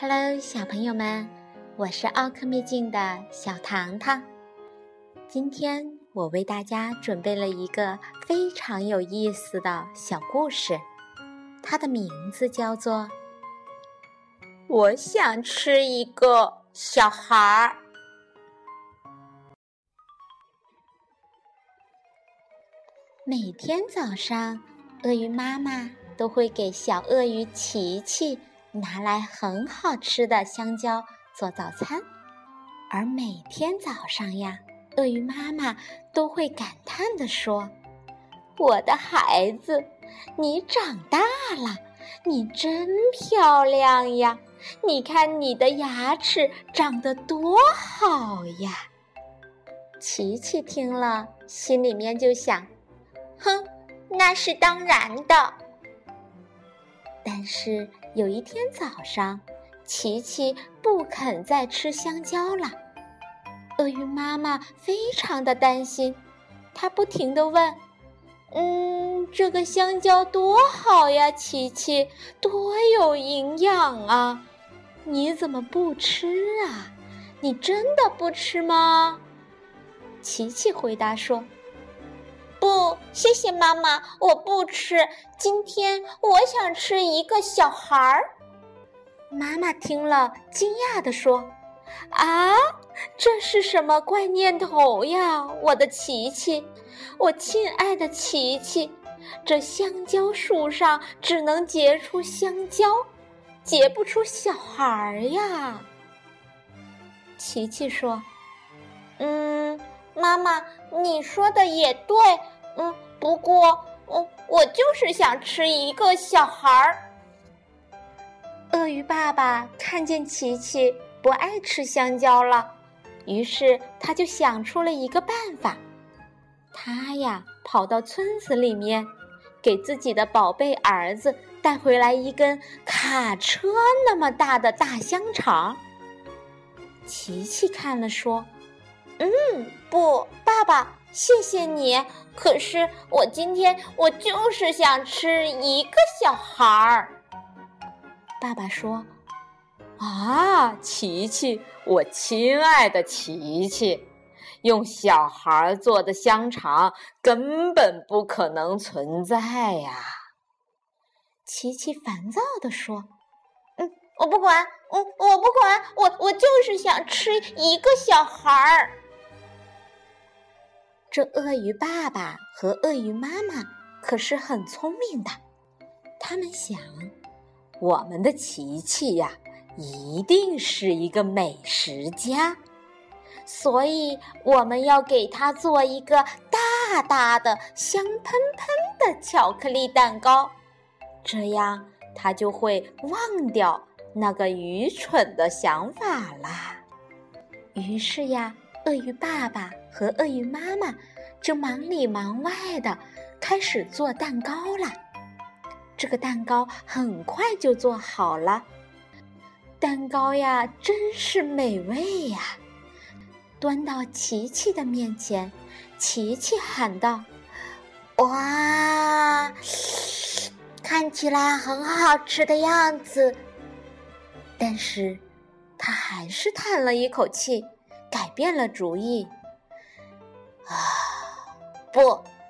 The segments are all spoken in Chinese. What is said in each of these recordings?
Hello，小朋友们，我是奥克秘境的小糖糖。今天我为大家准备了一个非常有意思的小故事，它的名字叫做《我想吃一个小孩儿》。每天早上，鳄鱼妈妈都会给小鳄鱼琪琪。拿来很好吃的香蕉做早餐，而每天早上呀，鳄鱼妈妈都会感叹地说：“我的孩子，你长大了，你真漂亮呀！你看你的牙齿长得多好呀！”琪琪听了，心里面就想：“哼，那是当然的。”但是。有一天早上，琪琪不肯再吃香蕉了。鳄鱼妈妈非常的担心，她不停的问：“嗯，这个香蕉多好呀，琪琪，多有营养啊！你怎么不吃啊？你真的不吃吗？”琪琪回答说：“谢谢妈妈，我不吃。”今天我想吃一个小孩儿。妈妈听了，惊讶地说：“啊，这是什么怪念头呀，我的琪琪，我亲爱的琪琪，这香蕉树上只能结出香蕉，结不出小孩儿呀。”琪琪说：“嗯，妈妈，你说的也对，嗯，不过。”嗯，我就是想吃一个小孩儿。鳄鱼爸爸看见琪琪不爱吃香蕉了，于是他就想出了一个办法。他呀，跑到村子里面，给自己的宝贝儿子带回来一根卡车那么大的大香肠。琪琪看了说：“嗯，不，爸爸。”谢谢你，可是我今天我就是想吃一个小孩儿。爸爸说：“啊，琪琪，我亲爱的琪琪，用小孩做的香肠根本不可能存在呀！”琪琪烦躁地说：“嗯，我不管，嗯，我不管，我我就是想吃一个小孩儿。”这鳄鱼爸爸和鳄鱼妈妈可是很聪明的，他们想，我们的琪琪呀，一定是一个美食家，所以我们要给他做一个大大的、香喷喷的巧克力蛋糕，这样他就会忘掉那个愚蠢的想法啦。于是呀。鳄鱼爸爸和鳄鱼妈妈就忙里忙外的开始做蛋糕了。这个蛋糕很快就做好了，蛋糕呀真是美味呀！端到琪琪的面前，琪琪喊道：“哇，看起来很好吃的样子。”但是，他还是叹了一口气。改变了主意，啊！不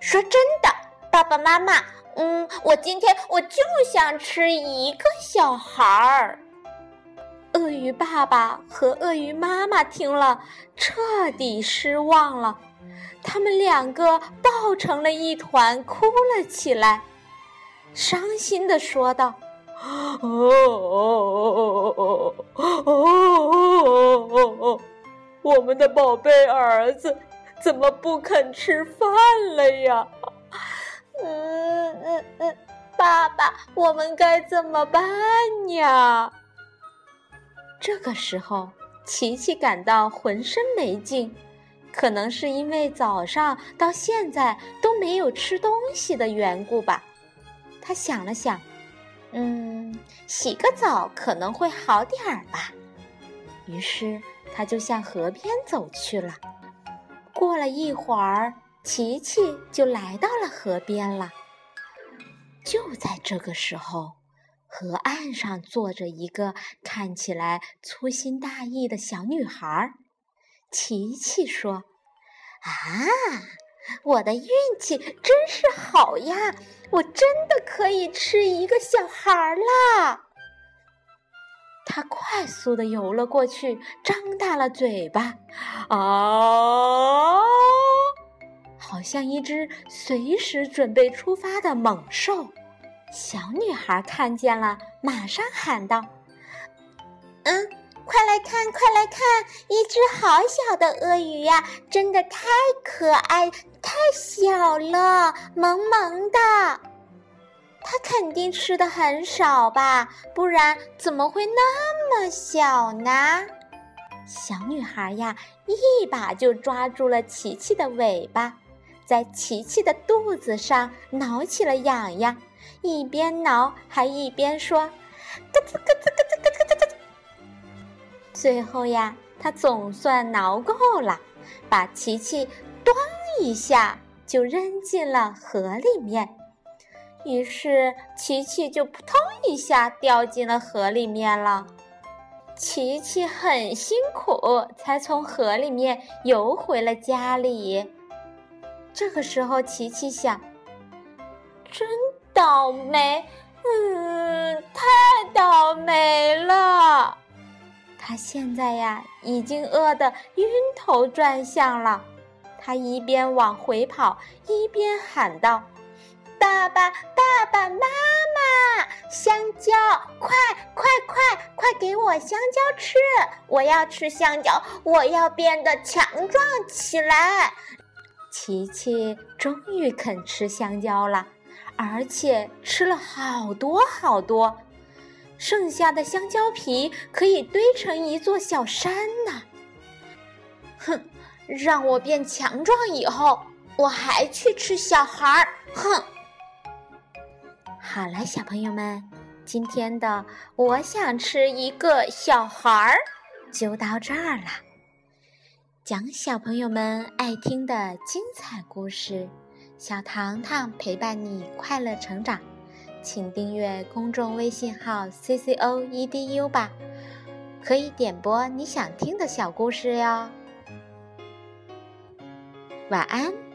说真的，爸爸妈妈，嗯，我今天我就想吃一个小孩儿。鳄鱼爸爸和鳄鱼妈妈听了，彻底失望了，他们两个抱成了一团，哭了起来，伤心的说道：“哦哦哦哦哦哦哦哦！”我们的宝贝儿子怎么不肯吃饭了呀？嗯嗯嗯，爸爸，我们该怎么办呀？这个时候，琪琪感到浑身没劲，可能是因为早上到现在都没有吃东西的缘故吧。他想了想，嗯，洗个澡可能会好点儿吧。于是。他就向河边走去了。过了一会儿，琪琪就来到了河边了。就在这个时候，河岸上坐着一个看起来粗心大意的小女孩。琪琪说：“啊，我的运气真是好呀！我真的可以吃一个小孩啦！”它快速的游了过去，张大了嘴巴，啊，好像一只随时准备出发的猛兽。小女孩看见了，马上喊道：“嗯，快来看，快来看，一只好小的鳄鱼呀！真的太可爱，太小了，萌萌的。它肯定吃的很少吧？不然怎么会那么小呢？”小女孩呀，一把就抓住了琪琪的尾巴，在琪琪的肚子上挠起了痒痒。一边挠还一边说：“咯吱咯吱咯吱咯吱咯吱。”最后呀，他总算挠够了，把琪琪“咚”一下就扔进了河里面。于是琪琪就扑通一下掉进了河里面了。琪琪很辛苦才从河里面游回了家里。这个时候，琪琪想：“真。”倒霉，嗯，太倒霉了。他现在呀，已经饿得晕头转向了。他一边往回跑，一边喊道：“爸爸，爸爸妈妈，香蕉，快快快快给我香蕉吃！我要吃香蕉，我要变得强壮起来。”琪琪终于肯吃香蕉了。而且吃了好多好多，剩下的香蕉皮可以堆成一座小山呢。哼，让我变强壮以后，我还去吃小孩儿。哼！好了，小朋友们，今天的我想吃一个小孩儿就到这儿了。讲小朋友们爱听的精彩故事。小糖糖陪伴你快乐成长，请订阅公众微信号 c c o e d u 吧，可以点播你想听的小故事哟。晚安。